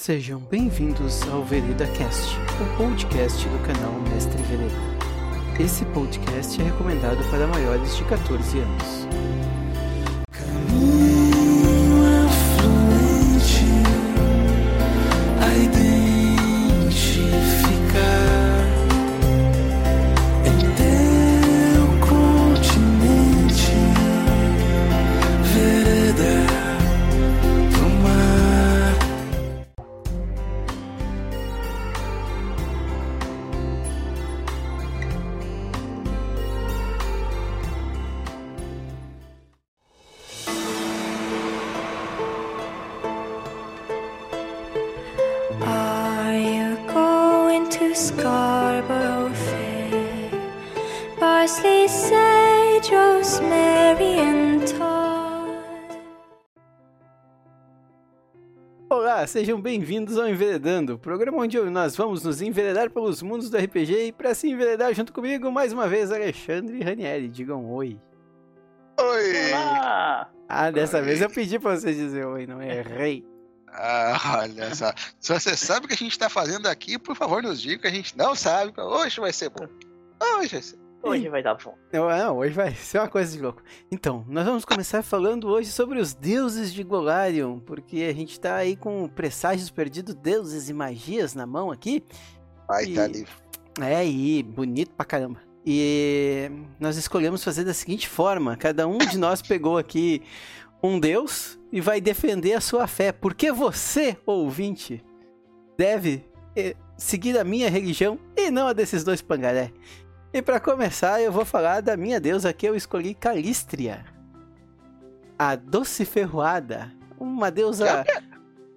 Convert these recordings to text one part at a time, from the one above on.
Sejam bem-vindos ao Vereda Cast, o podcast do canal Mestre Vereda. Esse podcast é recomendado para maiores de 14 anos. Sejam bem-vindos ao Enveredando, programa onde nós vamos nos enveredar pelos mundos do RPG e para se enveredar junto comigo, mais uma vez, Alexandre e Ranieri. Digam oi. Oi! Ah, dessa Oi. vez eu pedi pra você dizer oi, não errei. Ah, olha só. Se você sabe o que a gente tá fazendo aqui, por favor, nos diga que a gente não sabe. Hoje vai ser bom. Hoje vai ser. Hoje vai dar bom. Não, não, hoje vai ser uma coisa de louco. Então, nós vamos começar falando hoje sobre os deuses de Golarion, porque a gente tá aí com presságios perdidos, deuses e magias na mão aqui. Vai E- tá ali. É, e bonito pra caramba. E nós escolhemos fazer da seguinte forma: cada um de nós pegou aqui um deus e vai defender a sua fé. Porque você, ouvinte, deve eh, seguir a minha religião e não a desses dois pangaré. E pra começar, eu vou falar da minha deusa que eu escolhi Calístria. A doce ferroada. Uma deusa.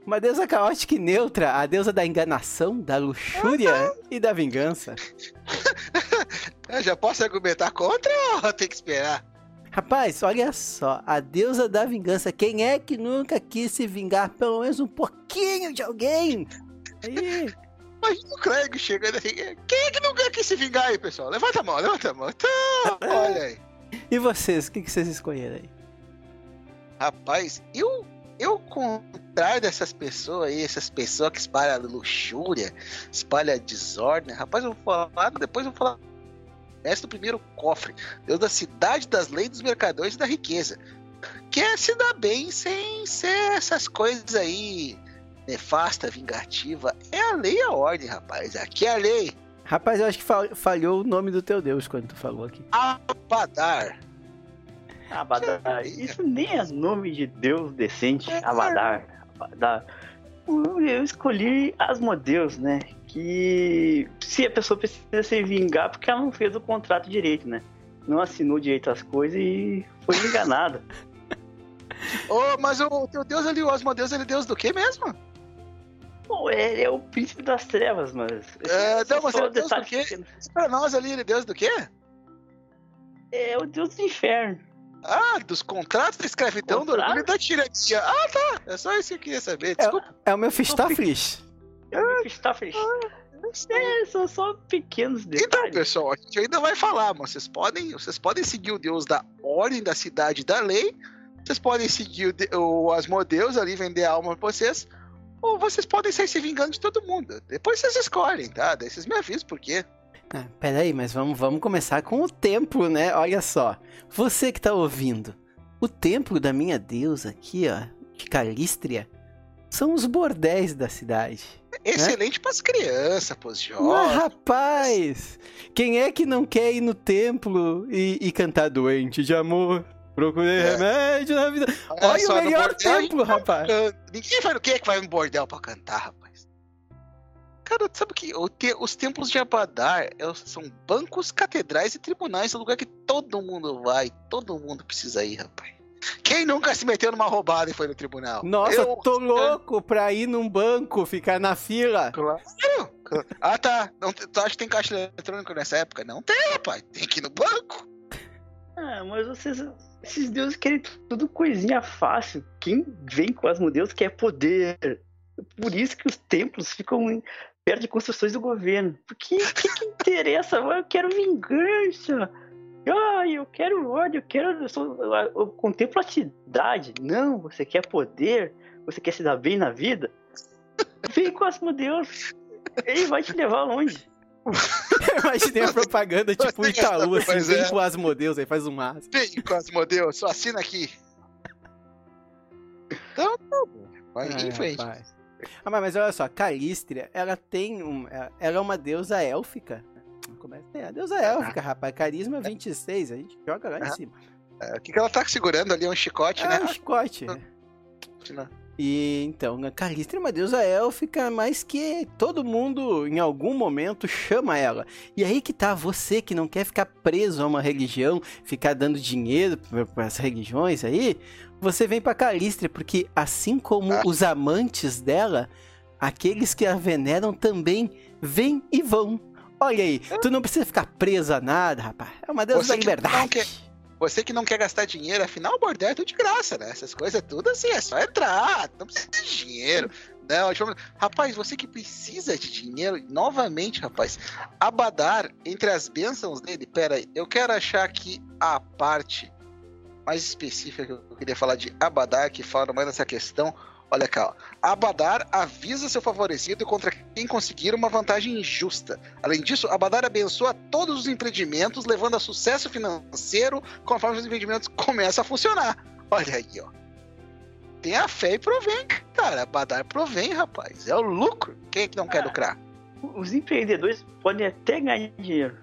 Uma deusa caótica e neutra, a deusa da enganação, da luxúria e da vingança. Eu já posso argumentar contra ou tem que esperar? Rapaz, olha só, a deusa da vingança. Quem é que nunca quis se vingar pelo menos um pouquinho de alguém? Aí, Imagina o Craig chegando assim. Quem é que não quer se vingar aí, pessoal? Levanta a mão, levanta a mão. Então, olha aí. e vocês, o que, que vocês escolheram aí? Rapaz, eu, eu, contrário dessas pessoas aí, essas pessoas que espalham luxúria, espalham desordem, rapaz, eu vou falar, depois eu vou falar. Mestre do primeiro cofre, Deus da cidade, das leis, dos mercadores e da riqueza. Quer se dar bem sem ser essas coisas aí nefasta, vingativa. É a lei e a ordem, rapaz. Aqui é a lei. Rapaz, eu acho que fal- falhou o nome do teu deus quando tu falou aqui. Abadar. Abadar. Isso nem é nome de Deus decente. Abadar. Abadar. Eu eu escolhi Asmodeus, né? Que se a pessoa precisa se vingar porque ela não fez o contrato direito, né? Não assinou direito as coisas e foi enganada. Ô, mas o teu Deus ali, o Asmodeus, ele é Deus do quê mesmo? Pô, ele é o príncipe das trevas, mas. É, não, mas só é Deus do quê? pequenos. Pra nós ali, ele é Deus do quê? É o Deus do inferno. Ah, dos contratos da escravidão, do orgulho e da tirania. Ah, tá. É só isso que eu queria saber. Desculpa. É o meu Fistaflis. É o está feliz. É, são só pequenos Então, detalhes. pessoal, a gente ainda vai falar, mas vocês podem, vocês podem seguir o Deus da ordem da cidade e da lei. Vocês podem seguir o, de- o Asmodeus ali, vender a alma pra vocês. Ou vocês podem sair se vingando de todo mundo. Depois vocês escolhem, tá? Daí vocês me avisam por quê. Ah, peraí, mas vamos, vamos começar com o templo, né? Olha só. Você que tá ouvindo. O templo da minha deusa aqui, ó, de Calístria, são os bordéis da cidade. Excelente pras crianças, pros Mas, jovens. rapaz, quem é que não quer ir no templo e, e cantar doente de amor? Procurei É. remédio na vida. Olha o melhor bordel templo, rapaz. Ninguém vai no quê que vai no bordel pra cantar, rapaz? Cara, sabe o que? Os templos de Abadar é- são bancos, catedrais e tribunais. É um lugar que todo mundo vai. Todo mundo precisa ir, rapaz. Quem nunca se meteu numa roubada e foi no tribunal? Nossa, Eu- tô louco pra ir num banco, ficar na fila. Claro. Ah, tá. Não, tu acha que tem caixa eletrônico nessa época? Não tem, rapaz. Tem que ir no banco. Ah, mas vocês. Esses deuses querem tudo coisinha fácil. Quem vem com Asmodeus quer poder. Por isso que os templos ficam perto de construções do governo. Porque o que, que interessa? Eu quero vingança. Ai, eu quero ódio, eu quero. Eu, sou, eu, eu contemplo a cidade. Não, você quer poder? Você quer se dar bem na vida? Vem com Asmodeus. Ele vai te levar longe. Imaginei a propaganda tipo Itaú, assim, Pois vem é. com as modelos, aí faz um mas. Vem, Cosmodeus, só assina aqui. Então, tá bom. Vai Ai, em frente. rapaz. Ah, mas, olha só, Calístria, ela tem um. Ela é uma deusa élfica. Como é que é? A deusa élfica, rapaz. Carisma 26, a gente joga lá em Ah, cima. É, O que, que ela tá segurando ali? É um chicote, É né? um chicote. Ah, E então, é uma deusa élfica, mas que todo mundo em algum momento chama ela. E aí que tá, você que não quer ficar preso a uma religião, ficar dando dinheiro para as religiões aí, você vem pra Calístria, porque assim como Ah. os amantes dela, aqueles que a veneram também vêm e vão. Olha aí, tu não precisa ficar preso a nada, rapaz. É uma deusa da liberdade. Você que não quer gastar dinheiro, afinal o bordel é tudo de graça, né? Essas coisas tudo assim, é só entrar, não precisa de dinheiro. Não, tipo, rapaz, você que precisa de dinheiro, novamente, rapaz, Abadar, entre as bênçãos dele, pera aí, eu quero achar aqui a parte mais específica que eu queria falar de Abadar, que fala mais nessa questão. Olha cá, ó. Abadar avisa seu favorecido contra quem conseguir uma vantagem injusta. Além disso, Abadar abençoa todos os empreendimentos, levando a sucesso financeiro conforme os empreendimentos começam a funcionar. Olha aí, ó. Tem a fé e provém, cara. Abadar provém, rapaz. É o lucro. Quem é que não quer Ah. lucrar? Os empreendedores podem até ganhar dinheiro.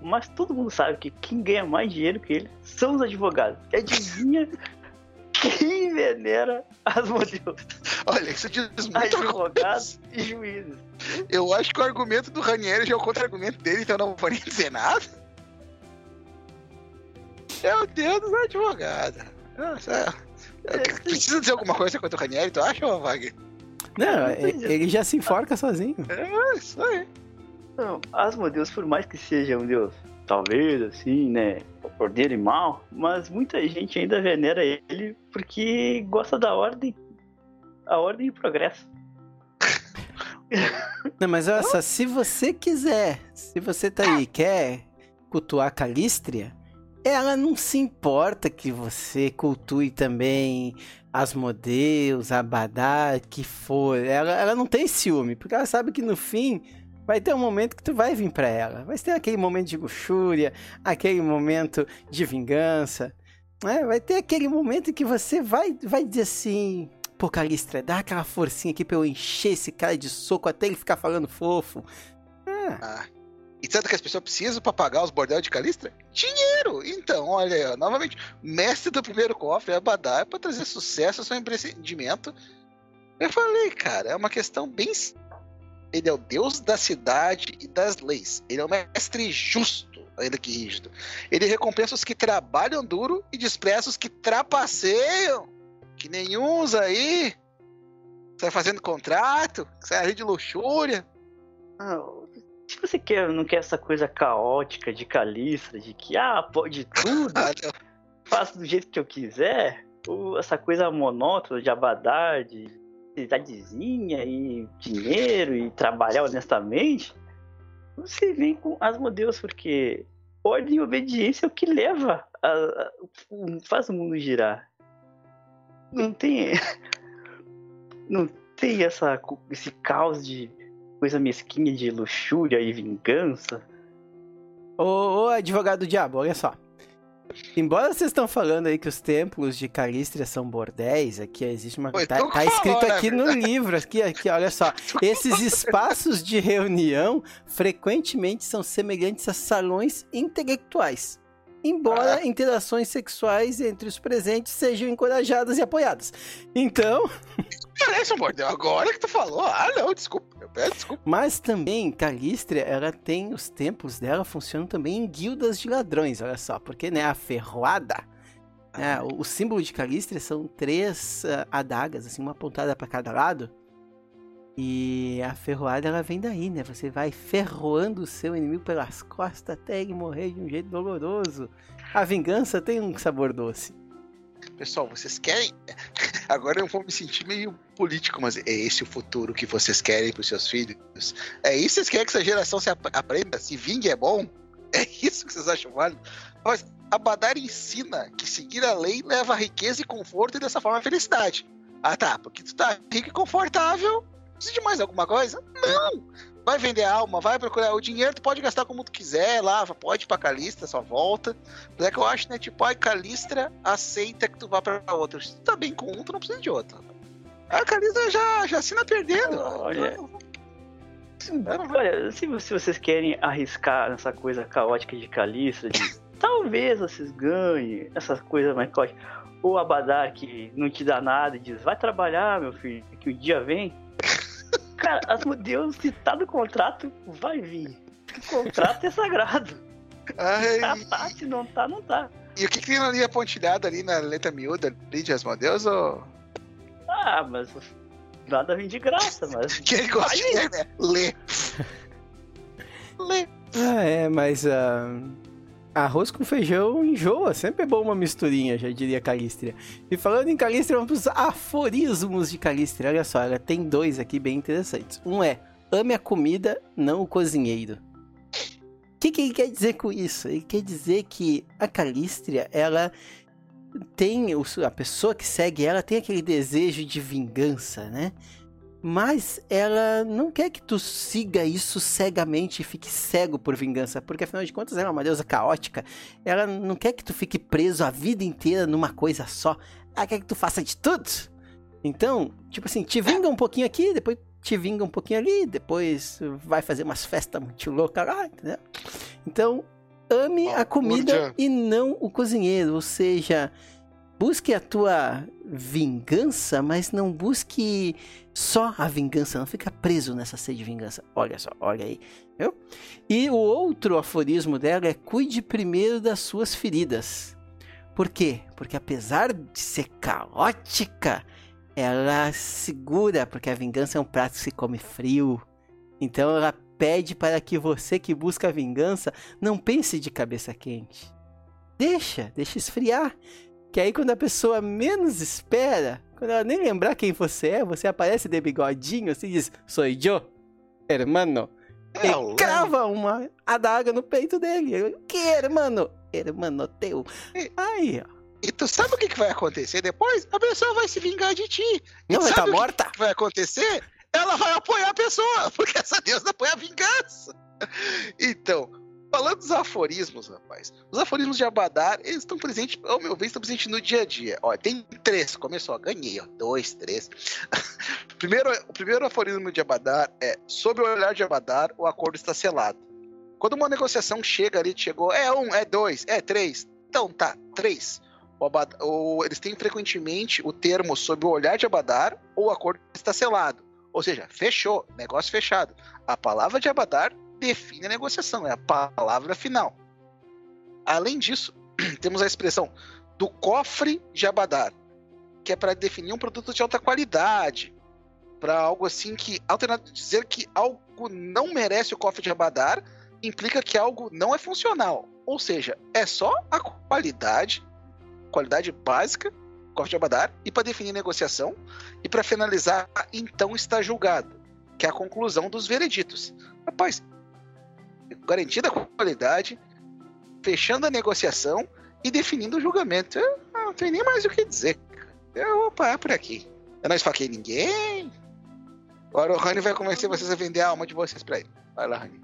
Mas todo mundo sabe que quem ganha mais dinheiro que eles são os advogados. Adivinha quem venera Asmodeus? Olha, isso diz muita Advogados e juízes. Eu acho que o argumento do Ranieri já é o contra-argumento dele, então eu não vou nem dizer nada. Meu Deus dos advogados. Nossa, é- Precisa dizer alguma coisa contra o Ranieri, tu acha, Wagner? Não, ele já se enforca sozinho. É isso aí. Não, Asmodeus, por mais que seja um deus, talvez assim, né, ordeiro e mal, mas muita gente ainda venera ele porque gosta da ordem. A ordem e progresso. Não, mas olha só, se você quiser, se você tá aí quer cultuar Calístria, ela não se importa que você cultue também Asmodeus, Abadá, que for. Ela, ela não tem ciúme, porque ela sabe que no fim vai ter um momento que tu vai vir pra ela. Vai ter aquele momento de luxúria, aquele momento de vingança. né? Vai ter aquele momento que você vai, vai dizer assim: Pô, Calístria, dá aquela forcinha aqui pra eu encher esse cara de soco até ele ficar falando fofo. Ah, Ah. E tanto que as pessoas precisam pra pagar os bordéis de Calistra? Dinheiro! Então, olha aí, novamente, mestre do primeiro cofre, Abadá, é pra trazer sucesso ao seu empreendimento. Eu falei, cara, é uma questão bem. Ele é o deus da cidade e das leis. Ele é o mestre justo, ainda que rígido. Ele recompensa os que trabalham duro e despreza os que trapaceiam. Que nenhuns aí. Sai fazendo contrato, sai ali de luxúria. Ah, se você quer, não quer essa coisa caótica de Calistra, de que, ah, pode tudo, Ah, faço do jeito que eu quiser, ou essa coisa monótona de abadar, de cidadezinha e dinheiro e trabalhar honestamente, você vem com Asmodeus, porque ordem e obediência é o que leva, a, a- faz o mundo girar. Não tem. Não tem essa, esse caos de coisa mesquinha de luxúria e vingança. Ô, ô, advogado do diabo, olha só. Embora vocês estão falando aí que os templos de Calístria são bordéis, aqui existe uma. Foi Tá, que tá escrito falou, né, aqui no livro, aqui, aqui, olha só. Esses espaços de reunião frequentemente são semelhantes a salões intelectuais. Embora Ah. interações sexuais entre os presentes sejam encorajadas e apoiadas. Então, Parece um bordel. Agora que tu falou. Ah, não, desculpa. Eu peço desculpa. Mas também, Calístria, ela tem os templos dela funcionam também em guildas de ladrões, olha só, porque né, a ferroada, né, o, o símbolo de Calístria são três ah, adagas, assim, uma apontada para cada lado. E a ferroada ela vem daí, né? Você vai ferroando o seu inimigo pelas costas até ele morrer de um jeito doloroso. A vingança tem um sabor doce. Pessoal, vocês querem. Agora eu vou me sentir meio político, mas é esse o futuro que vocês querem para os seus filhos? É isso que vocês querem que essa geração se ap- aprenda? Se vingue é bom? É isso que vocês acham válido? Mas a Badar ensina que seguir a lei leva a riqueza e conforto e dessa forma a felicidade. Ah tá, porque tu tá rico e confortável, Precisa de mais alguma coisa? Não! Vai vender a alma, vai procurar o dinheiro, tu pode gastar como tu quiser lá, pode ir pra Calistra, só volta. Mas é que eu acho, né? Tipo, a Calistra aceita que tu vá pra outra. Se tu tá bem com um, tu não precisa de outro. A Calistra já, já assina perdendo. Olha. Olha, se, se vocês querem arriscar nessa coisa caótica de Calista, de talvez vocês ganhem essa coisa mais caótica. Ou Abadar que não te dá nada e diz, vai trabalhar, meu filho, que o dia vem. Cara, as Deus, se tá no contrato, vai vir. O contrato é sagrado. Ai, Tá, tá, se não tá, não tá. E o que, que tem na linha pontilhada ali na letra miúda ali de Asmodeus? Ou... Ah, mas nada vem de graça, mas. Quem gosta de ler, né? Lê. Lê. Ah, é, mas ah, arroz com feijão enjoa. Sempre é bom uma misturinha, já diria Calistria. E falando em Calistria, vamos pros aforismos de Calistria. Olha só, ela tem dois aqui bem interessantes. Um é, ame a comida, não o cozinheiro. O que, que ele quer dizer com isso? Ele quer dizer que a Calistria, ela tem, a pessoa que segue ela tem aquele desejo de vingança, né? Mas ela não quer que tu siga isso cegamente e fique cego por vingança, porque afinal de contas ela é uma deusa caótica. Ela não quer que tu fique preso a vida inteira numa coisa só. Ela quer que tu faça de tudo. Então, tipo assim, te vinga um pouquinho aqui, depois te vinga um pouquinho ali, depois vai fazer umas festas muito loucas lá, entendeu? Então, ame a comida e não o cozinheiro, ou seja, busque a tua vingança, mas não busque só a vingança, não fica preso nessa sede de vingança. Olha só, olha aí, viu? E o outro aforismo dela é cuide primeiro das suas feridas. Por quê? Porque apesar de ser caótica, ela segura, porque a vingança é um prato que se come frio. Então ela pede para que você que busca a vingança não pense de cabeça quente. Deixa, deixa esfriar. Que aí quando a pessoa menos espera, quando ela nem lembrar quem você é, você aparece de bigodinho assim e diz, sou eu, hermano. É, e crava uma adaga no peito dele. Eu, que hermano? Hermano teu. E- Aí, ó. E tu sabe o que, que vai acontecer depois? A pessoa vai se vingar de ti. Não vai estar o que morta? que vai acontecer? Ela vai apoiar a pessoa, porque essa deusa apoia a vingança. Então, falando dos aforismos, rapaz, os aforismos de Abadar, eles estão presentes, ao meu ver, estão presentes no dia a dia. Ó, tem três, começou, ganhei, ó, dois, três. primeiro, o primeiro aforismo de Abadar é: sob o olhar de Abadar, o acordo está selado. Quando uma negociação chega ali, chegou, é um, é dois, é três, então tá, três. O Abad- o- eles têm frequentemente o termo sob o olhar de Abadar ou o acordo está selado. Ou seja, fechou, negócio fechado. A palavra de Abadar define a negociação, é a palavra final. Além disso, temos a expressão do cofre de Abadar, que é para definir um produto de alta qualidade, para algo assim que, alternado dizer que algo não merece o cofre de Abadar, implica que algo não é funcional. Ou seja, é só a qualidade, qualidade básica, cofre de Abadar, e para definir negociação, e para finalizar, então está julgado, que é a conclusão dos vereditos. Rapaz, garantida a qualidade, fechando a negociação e definindo o julgamento. Eu não tenho nem mais o que dizer. Eu vou parar por aqui. Eu não esfaquei ninguém. Agora o Rani vai convencer vocês a vender a alma de vocês pra ele. Vai lá, Rani.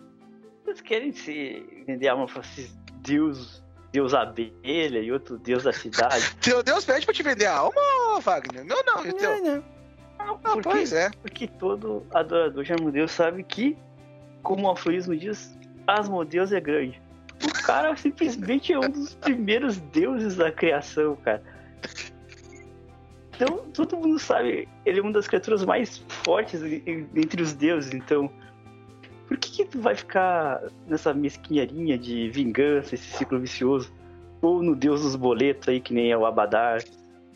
Vocês querem se vender alma pra esses deus, deus abelha e outro deus da cidade? Teu Deus pede pra te vender a alma, Wagner? Meu não, e o teu? Não, não. Não, Ah, porque, pois é. porque todo adorador de Asmodeus sabe que, como o aforismo diz, Asmodeus é grande. O cara simplesmente é um dos primeiros deuses da criação, cara. Então, todo mundo sabe, ele é uma das criaturas mais fortes en- en- entre os deuses, então... Por que, que tu vai ficar nessa mesquinharia de vingança, esse ciclo vicioso? Ou no deus dos boletos aí, que nem é o Abadar,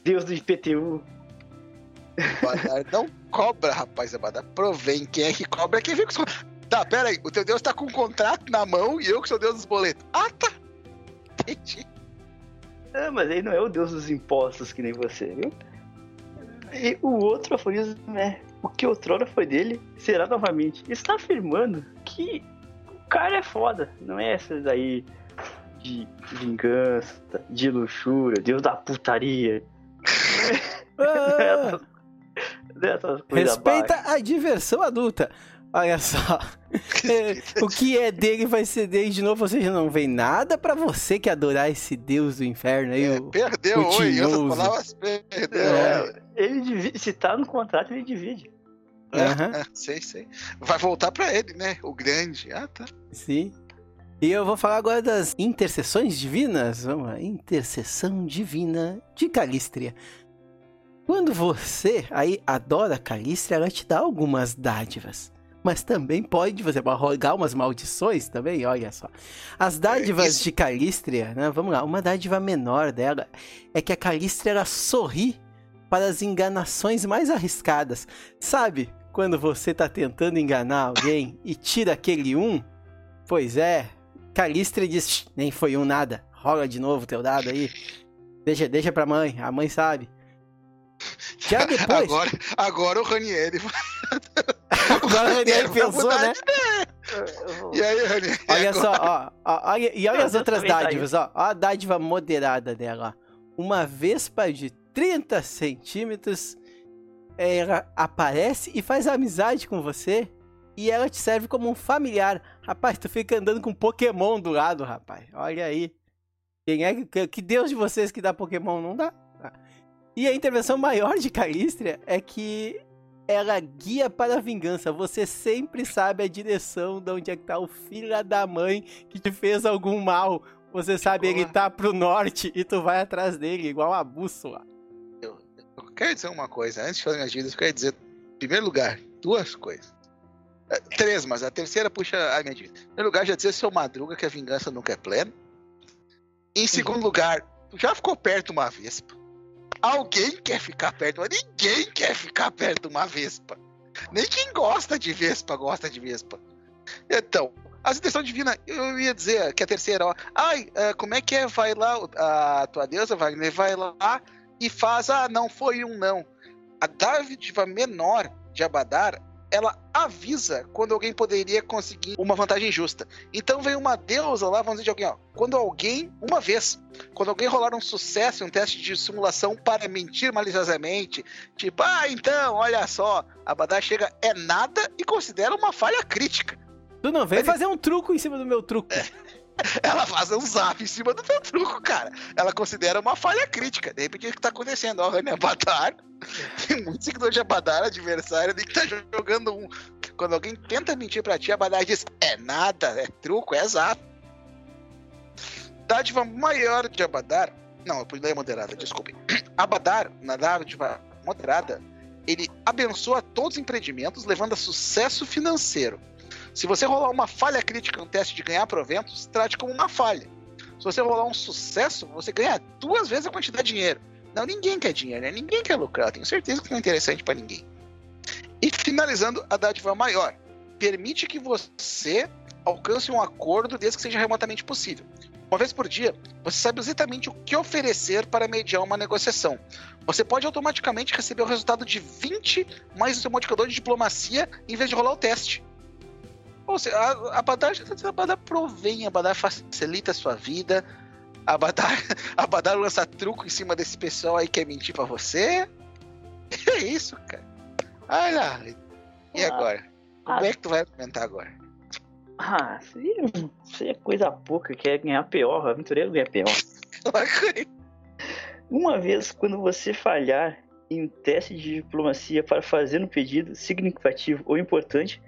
deus do IPTU, Abadar não cobra, rapaz, Abadar. Provém. Quem é que cobra é quem vem com os... Tá, pera aí. O teu Deus tá com um contrato na mão e eu que sou Deus dos boletos. Ah, tá. Entendi. Ah, mas ele não é o deus dos impostos que nem você, viu? E o outro aforismo é: o que outrora foi dele será novamente. Está afirmando que o cara é foda, não é essa daí de vingança, de luxúria, deus da putaria. Ah, Dessas coisas Respeita baixas. a diversão adulta. Olha só. É, o que é dele vai ser dele de novo, ou seja, não vem nada pra você que adorar esse deus do inferno aí. É, o- perdeu, o oi, perdeu. É, ele divide, se tá no contrato, ele divide. Aham. É, sei, sei. Vai voltar pra ele, né? O grande. Ah, tá. Sim. E eu vou falar agora das intercessões divinas. Vamos lá. Intercessão divina de Calístria. Quando você aí adora Calístria, ela te dá algumas dádivas. Mas também pode, você rogar umas maldições também, olha só. As dádivas isso. de Calístria, né? Vamos lá, uma dádiva menor dela é que a Calístria ela sorri para as enganações mais arriscadas. Sabe, quando você tá tentando enganar alguém e tira aquele um? Pois é, Calístria diz, "Shh, nem foi um nada, rola de novo teu dado aí. Deixa, deixa pra mãe, a mãe sabe. Já depois, Agora, agora o Ranieri. agora o Ranieri pensou, né? E aí, Ranieri? Olha agora? só, ó, ó, olha, e olha as outras dádivas, ó, ó a dádiva moderada dela, ó. Uma vespa de 30 centímetros, ela aparece e faz amizade com você e ela te serve como um familiar. Rapaz, tu fica andando com Pokémon do lado, rapaz, olha aí. Quem é que, que Deus de vocês que dá Pokémon? Não dá. E a intervenção maior de Calístria é que ela guia para a vingança. Você sempre sabe a direção de onde é que tá o filho da mãe que te fez algum mal. Você sabe, ele tá pro norte e tu vai atrás dele, igual a bússola. Eu quero dizer uma coisa. Antes de fazer minhas dívidas, eu quero dizer, em primeiro lugar, duas coisas. É, Três, mas a terceira puxa a minha dívida. Em primeiro lugar, já dizer seu Madruga que a vingança nunca é plena. Em segundo lugar, tu já ficou perto uma vespa. Alguém quer ficar perto, mas ninguém quer ficar perto de uma vespa. Nem quem gosta de vespa gosta de vespa. Então, a intenção divina, eu ia dizer que a terceira, ó. Ai, ah, como é que é? Vai lá, a tua deusa Wagner, vai lá e faz, ah, não foi um não. A dádiva menor de Abadar, ela avisa quando alguém poderia conseguir uma vantagem justa. Então vem uma deusa lá, vamos dizer de alguém, ó, quando alguém, uma vez, quando alguém rolar um sucesso em um teste de simulação para mentir maliciosamente, tipo, ah, então, olha só, Abadar chega, é nada e considera uma falha crítica. Tu não vem Ele- fazer um truco em cima do meu truco. Ela faz um zap em cima do teu truco, cara. Ela considera uma falha crítica. De repente, o que tá acontecendo? Ó, Rani Abadar. Tem muito seguidor de Abadar, adversário, ali que tá jogando um. Quando alguém tenta mentir pra ti, Abadar diz: é nada, é truco, é zap. Dádiva maior de Abadar. Não, eu daí moderada, desculpe. Abadar, na dádiva moderada, ele abençoa todos os empreendimentos, levando a sucesso financeiro. Se você rolar uma falha crítica no teste de ganhar proventos, trate como uma falha. Se você rolar um sucesso, você ganha duas vezes a quantidade de dinheiro. Não, ninguém quer dinheiro, né? Ninguém quer lucrar. Tenho certeza que não é interessante para ninguém. E finalizando, a dádiva maior. Permite que você alcance um acordo desde que seja remotamente possível. Uma vez por dia, você sabe exatamente o que oferecer para mediar uma negociação. Você pode automaticamente receber o resultado de 20 mais o seu modificador de diplomacia em vez de rolar o teste. Ou seja, a, a Badar, a Badar provém, a Badar facilita a sua vida, a Badar, a Badar lança truco em cima desse pessoal aí que quer mentir pra você. É isso, cara. Olha, e Ah. agora? Como é que tu vai argumentar agora? Ah, isso é coisa pouca, quer ganhar pior, o aventureiro ganha pior. Uma vez, quando você falhar em um teste de diplomacia para fazer um pedido significativo ou importante,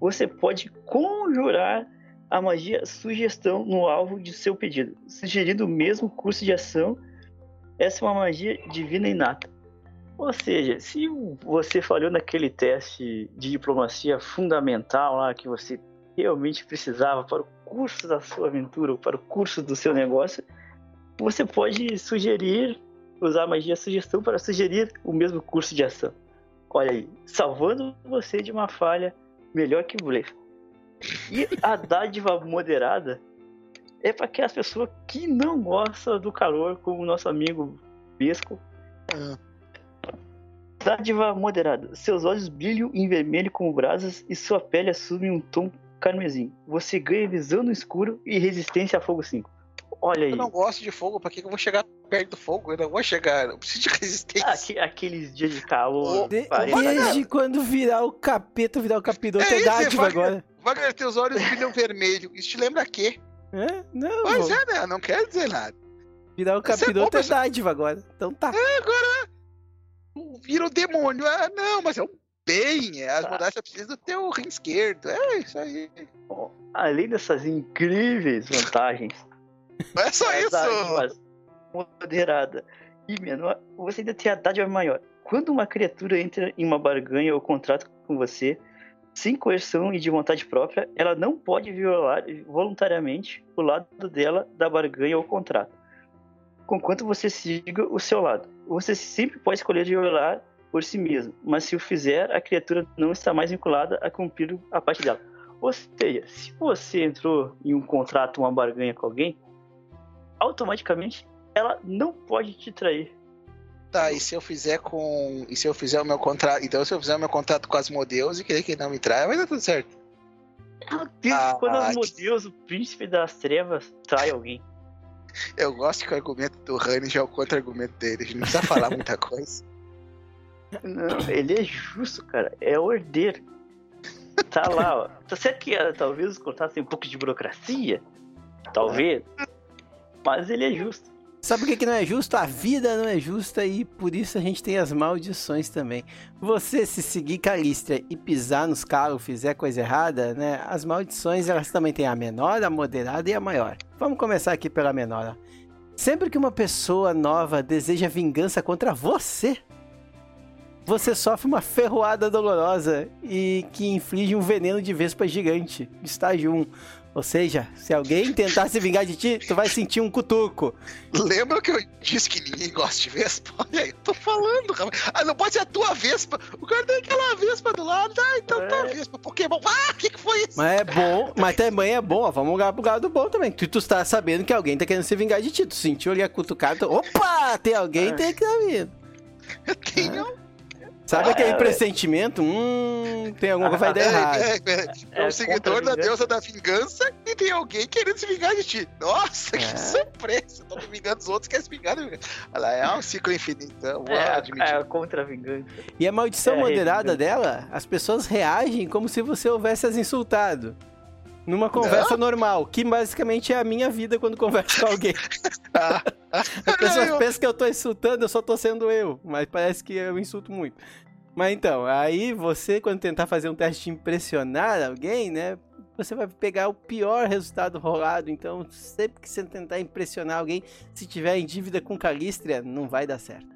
você pode conjurar a magia sugestão no alvo de seu pedido, sugerindo o mesmo curso de ação. Essa é uma magia divina inata. Ou seja, se você falhou naquele teste de diplomacia fundamental lá que você realmente precisava para o curso da sua aventura ou para o curso do seu negócio, você pode sugerir, usar a magia sugestão para sugerir o mesmo curso de ação. Olha aí, salvando você de uma falha melhor que blefe. E a dádiva moderada é para aquelas pessoas que não gostam do calor, como o nosso amigo Pesco. Dádiva moderada. Seus olhos brilham em vermelho como brasas e sua pele assume um tom carmesim. Você ganha visão no escuro e resistência a fogo 5. Olha aí. Eu não gosto de fogo, pra que eu vou chegar perto do fogo? Eu não vou chegar, eu preciso de resistência. Aque- aqueles dias de calor. De- desde quando virar o capeta, virar o capiroto, É é dádiva vai- agora. Wagner, teus olhos brilham vermelho. Isso te lembra quê? É? Não, Pois é, né? Não quer dizer nada. virar o é bom, capiroto é dádiva agora. Então tá. Vira o demônio. Ah, não, mas é um bem. é, As Tá. mudanças precisam do teu rim esquerdo. É isso aí. Além dessas incríveis vantagens, Não é só isso. moderada e menor, você ainda tem a dádiva maior. Quando uma criatura entra em uma barganha ou contrato com você, sem coerção e de vontade própria, ela não pode violar voluntariamente o lado dela da barganha ou contrato, conquanto você siga o seu lado. Você sempre pode escolher violar por si mesmo, mas se o fizer, a criatura não está mais vinculada a cumprir a parte dela. Ou seja, se você entrou em um contrato, uma barganha com alguém, automaticamente ela não pode te trair. Tá, e se eu fizer com. E se eu fizer o meu contrato. Então, se eu fizer o meu contrato com as modeus e querer que ele não me traia, vai dar tudo certo. Meu Deus, Ah, quando as modelos, o príncipe das trevas, trai alguém. Eu gosto que o argumento do Rani já é o contra-argumento dele. A gente não precisa falar muita coisa. Não, ele é justo, cara. É ordeiro. Tá lá, ó. Tá certo que ah, talvez os contratos tenham um pouco de burocracia. Talvez. Mas ele é justo. Sabe o que, que não é justo? A vida não é justa e por isso a gente tem as maldições também. Você se seguir Calístra e pisar nos carros, fizer coisa errada, né? As maldições elas também têm a menor, a moderada e a maior. Vamos começar aqui pela menor. Sempre que uma pessoa nova deseja vingança contra você, você sofre uma ferroada dolorosa e que inflige um veneno de vespa gigante, estágio 1. Ou seja, se alguém tentar se vingar de ti, tu vai sentir um cutuco. Lembra que eu disse que ninguém gosta de Vespa? Olha aí, eu tô falando, rapaz. Ah, não pode ser a tua Vespa. O cara tem aquela Vespa do lado. Ah, então tá a É. Vespa. Pokémon. Ah, o que, que foi isso? Mas é bom, mas também é bom, ó. Vamos olhar pro lado bom também. Tu, tu tá sabendo que alguém tá querendo se vingar de ti. Tu sentiu ali a cutucada. tu- Opa! Tem alguém, tem que tá vindo. Eu tenho. Sabe aquele É, pressentimento? Hum, tem alguma coisa vai dar errado. É, é, é, É um seguidor da deusa da vingança e tem alguém querendo se vingar de ti. Nossa, É. que surpresa. Eu tô me vingando dos outros, quer se vingar lá, é um ciclo infinito. É, admitir. é contra a vingança. E a maldição É, moderada dela, as pessoas reagem como se você houvesse as insultado. Numa conversa normal, que basicamente é a minha vida quando converso com alguém. Ah, As pessoas eu- pensam que eu tô insultando, eu só tô sendo eu. Mas parece que eu insulto muito. Mas então, aí você, quando tentar fazer um teste de impressionar alguém, né? Você vai pegar o pior resultado rolado. Então, sempre que você tentar impressionar alguém, se tiver em dívida com Calístria, não vai dar certo.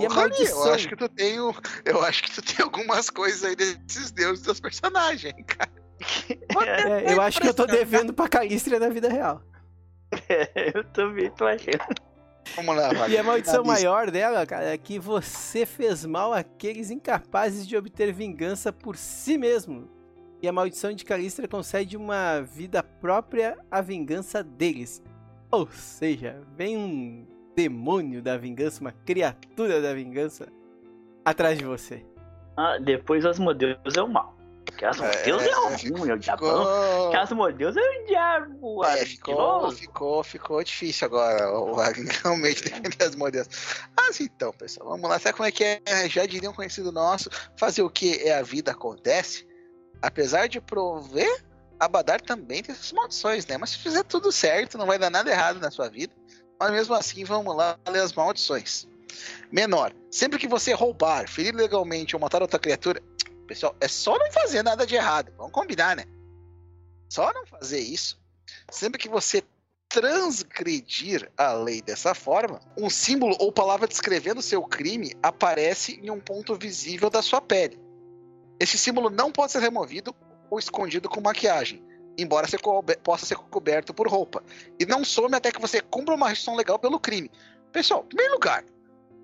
E a Ô, Rani, maldição? Eu acho que tu tem, eu acho que tu tem algumas coisas aí desses deuses dos personagens, cara. É, eu acho que eu tô devendo pra Calístria na vida real. eu também tô achando. Vamos lá, vai. E a maldição maior dela, cara, é que você fez mal àqueles incapazes de obter vingança por si mesmo. E a maldição de Calístra concede uma vida própria à vingança deles. Ou seja, vem um demônio da vingança, uma criatura da vingança atrás de você. Ah, depois as modelos é o mal. Que as modelos é, o ruim, é o diabão. Que as modelos é o diabo. é, ficou, ficou, ficou difícil agora o Wagner realmente defender as modelos. Mas então, pessoal, vamos lá. Sabe como é que é? Já diria um conhecido nosso, fazer o que é a vida acontece. Apesar de prover, Abadar também tem essas maldições, né? Mas se fizer tudo certo, não vai dar nada errado na sua vida. Mas mesmo assim, vamos lá ler as maldições. Menor, sempre que você roubar, ferir legalmente ou matar outra criatura, pessoal, é só não fazer nada de errado. Vamos combinar, né? Só não fazer isso. Sempre que você transgredir a lei dessa forma, um símbolo ou palavra descrevendo seu crime aparece em um ponto visível da sua pele. Esse símbolo não pode ser removido ou escondido com maquiagem, embora ser possa ser coberto por roupa. E não some até que você cumpra uma restrição legal pelo crime. Pessoal, em primeiro lugar,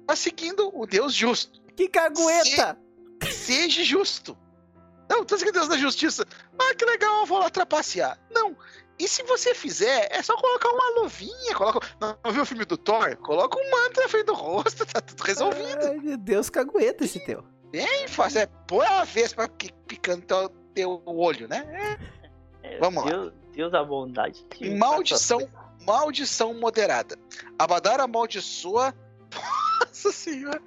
tá seguindo o Deus justo. Que cagueta! Seja justo. Não, seguindo o Deus da justiça. Ah, que legal, eu vou lá trapacear. Não. E se você fizer, é só colocar uma luvinha, coloca. Não, não viu o filme do Thor? Coloca um manto na frente do rosto, tá tudo resolvido. Ai, meu Deus, cagueta esse teu. Bem fácil. É põe a vespa pi- picando teu, teu olho, né? É, Vamos lá. Deus, Deus da bondade. Maldição, maldição moderada. Abadar amaldiçoa. Nossa senhora!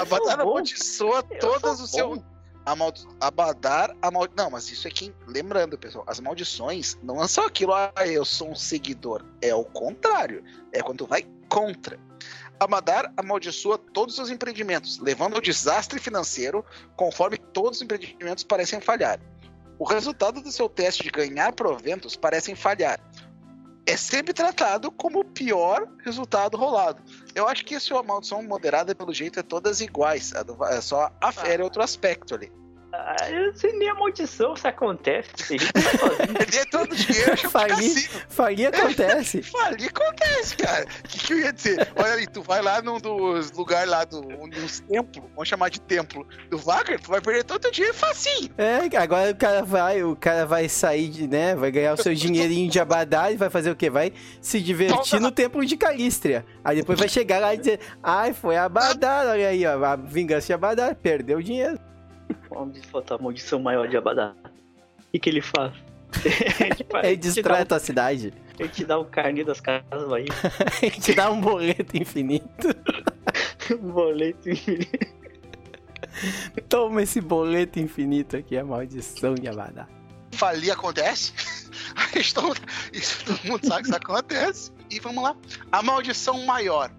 Abadar amaldiçoa Eu todas sou o seu. bom. Amaldi... Abadar amal... Não, mas isso aqui, lembrando, pessoal, as maldições não é só aquilo, ah, eu sou um seguidor. É o contrário. É quando vai contra. Abadar amaldiçoa todos os seus empreendimentos, levando ao desastre financeiro conforme todos os empreendimentos parecem falhar. O resultado do seu teste de ganhar proventos parecem falhar. É sempre tratado como o pior resultado rolado. Eu acho que essa maldição moderada, pelo jeito, é todas iguais. A É só afere outro aspecto ali. Ah, eu não sei nem a maldição se acontece. Sozinho. Perder todo o dinheiro, Fali-. Falia acontece. Fali acontece, cara. O que, que eu ia dizer? Olha ali, tu vai lá num dos lugares lá do, um dos templos, vamos chamar de templo do Wagner, tu vai perder todo o teu dinheiro facinho. É, agora o cara vai, o cara vai sair de, né, vai ganhar o seu dinheirinho de Abadá e vai fazer o quê? Vai se divertir no templo de Calístria. Aí depois vai chegar lá e dizer, ai, foi Abadá, olha aí, ó, a vingança de Abadá, perdeu o dinheiro. Vamos desfotar a maldição maior de Abadá. O que, que ele faz? ele, faz- destrói a tua cidade. um- ele te dá o carnê das casas aí, te dá um boleto infinito. um boleto. Toma esse boleto infinito aqui, a maldição de Abadá. Fali acontece. A questão- Isso todo mundo sabe que isso acontece. E vamos lá. A maldição maior.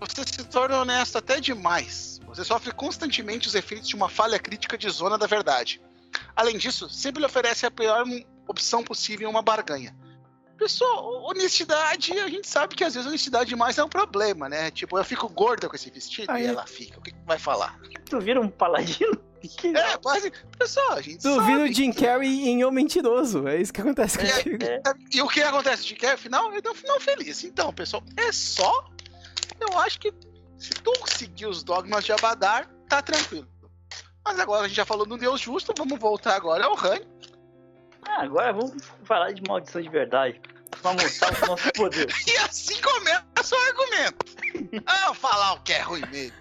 Você se torna honesto até demais. Você sofre constantemente os efeitos de uma falha crítica de zona da verdade. Além disso, sempre lhe oferece a pior opção possível em uma barganha. Pessoal, honestidade, a gente sabe que às vezes honestidade demais é um problema, né? Tipo, eu fico gorda com esse vestido Aí- e ela fica. O que, que vai falar? Tu vira um paladino? Que É, quase. Pessoal, a gente Tu sabe. vira o Jim Carrey em O Mentiroso, é isso que acontece contigo. é. E o que acontece de que é final? É um final feliz. Então, pessoal, é só. Eu acho que se tu seguir os dogmas de Abadar, tá tranquilo. Mas agora a gente já falou do Deus justo, vamos voltar agora ao Rani. Ah, agora vamos falar de maldição de verdade. Pra mostrar o nosso poder. E assim começa o argumento. Ah, falar o que é ruim mesmo.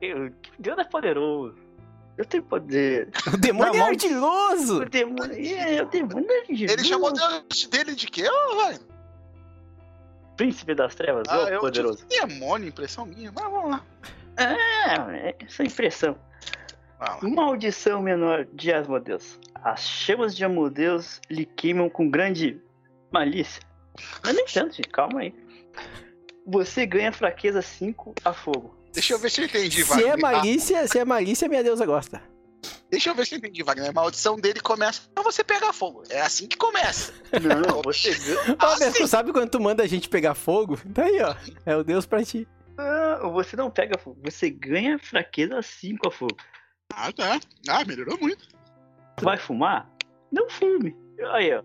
Eu- Deus é poderoso. Eu tenho poder. O demônio Não, é ardiloso! O demônio. É, o demônio é de Ele chamou Deus dele de quê, Rani? Príncipe das trevas, Ah, ó, eu poderoso. tive demônio, impressão minha. Mas vamos lá. É, é essa impressão. Vamos lá. Maldição menor de Asmodeus. As chamas de Asmodeus lhe queimam com grande malícia. Mas nem tanto, gente. Calma aí. Você ganha fraqueza 5 a fogo. Deixa eu ver se eu entendi, Se é. Ah, malícia, se é malícia, minha deusa gosta. Deixa eu ver se eu entendi, Wagner. A maldição dele começa pra você pegar fogo. É assim que começa. Não, você. Ó, Assim. Sabe quando tu manda a gente pegar fogo? Tá aí, ó. É o Deus pra ti. Não, você não pega fogo. Você ganha fraqueza 5 a fogo. Ah, tá. Ah, melhorou muito. Tu vai fumar? Não fume. Aí, ó.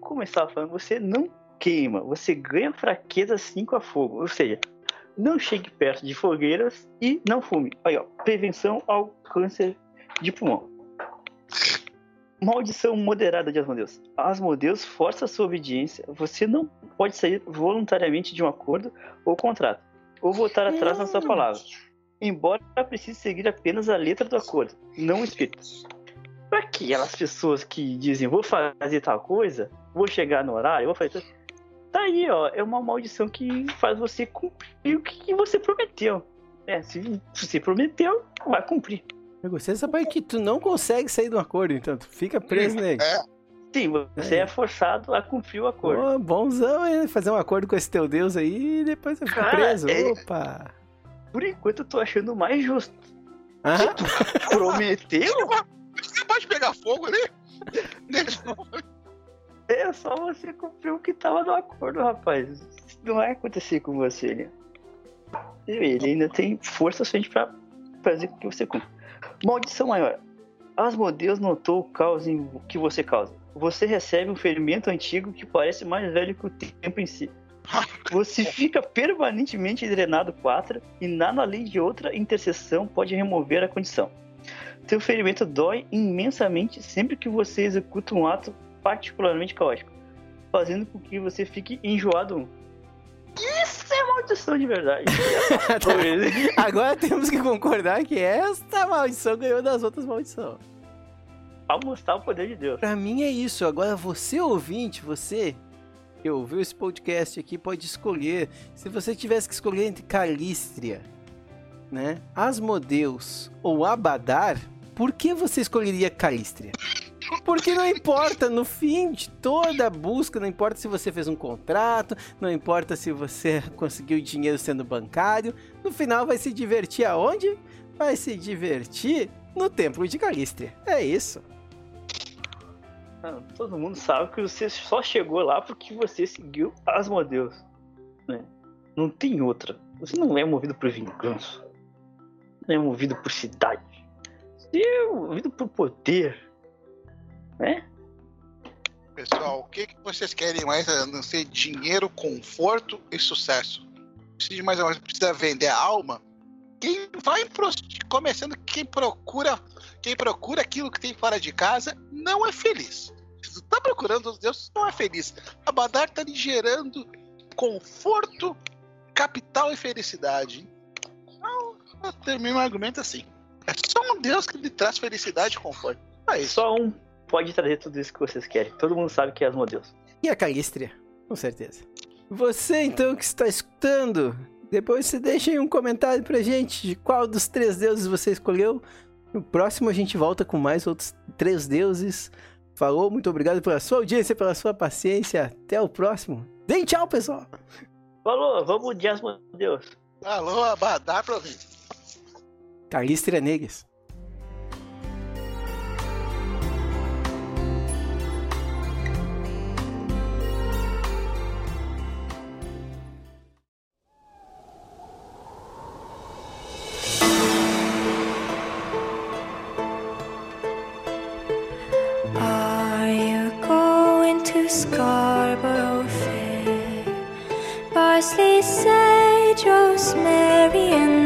Como eu estava falando, você não queima. Você ganha fraqueza 5 a fogo. Ou seja, não chegue perto de fogueiras e não fume. Aí, ó. Prevenção ao câncer de pulmão. Maldição moderada de Asmodeus. Asmodeus força sua obediência. Você não pode sair voluntariamente de um acordo ou contrato, ou voltar atrás na sua palavra embora precise seguir apenas a letra do acordo, não o espírito. Para aquelas pessoas que dizem vou fazer tal coisa, vou chegar no horário, vou fazer. tal- Tá aí, ó, é uma maldição que faz você cumprir o que você prometeu. É, se você prometeu, vai cumprir. Eu gostei dessa parte que tu não consegue sair do acordo, então tu fica preso nele. É. Sim, você É. é forçado a cumprir o acordo. Ô, bonzão, hein? Fazer um acordo com esse teu Deus aí e depois eu fico Cara, preso. é- Opa! Por enquanto eu tô achando mais justo. Aham. Prometeu? Você pode pegar fogo ali? É só você cumprir o que tava no acordo, rapaz. Isso não vai acontecer com você, né? Ele ainda tem força suficiente pra fazer com que você cumpra. Maldição maior. Asmodeus notou o caos que você causa. Você recebe um ferimento antigo que parece mais velho que o tempo em si. Você fica permanentemente drenado 4 e nada além de outra intercessão pode remover a condição. Seu ferimento dói imensamente sempre que você executa um ato particularmente caótico, fazendo com que você fique enjoado. Isso é maldição de verdade. Agora temos que concordar que esta maldição ganhou das outras maldições. Pra mostrar o poder de Deus. Pra mim é isso. Agora você ouvinte, você que ouviu esse podcast aqui pode escolher. Se você tivesse que escolher entre Calístria, né, Asmodeus ou Abadar, por que você escolheria Calístria? Porque não importa, no fim de toda a busca, não importa se você fez um contrato, não importa se você conseguiu dinheiro sendo bancário, no final vai se divertir aonde? Vai se divertir no Templo de Calístria. É isso. Ah, Todo mundo sabe que você só chegou lá porque você seguiu Asmodeus. Né? Não tem outra. Você não é movido por vingança. Não é movido por cidade. Você é movido por poder. Né? Pessoal, o que, que vocês querem mais a não ser dinheiro, conforto e sucesso? Precisa de mais ou menos, precisa vender a alma? Quem vai começando, quem procura, quem procura aquilo que tem fora de casa não é feliz. Se tá procurando os deuses, não é feliz. A Badar tá lhe gerando conforto, capital e felicidade. Então, eu termino o argumento assim. É só um deus que lhe traz felicidade e conforto. É isso. Só um pode trazer tudo isso que vocês querem. Todo mundo sabe que é Asmodeus. E a Calístria, com certeza. Você então que está escutando, depois você deixa aí um comentário pra gente de qual dos três deuses você escolheu. No próximo a gente volta com mais outros três deuses. Falou, muito obrigado pela sua audiência, pela sua paciência. Até o próximo. Deem tchau, pessoal. Falou, vamos de Asmodeus. Alô, Abadar pra ouvir. Calístria Negas. Parsley, sage, rosemary,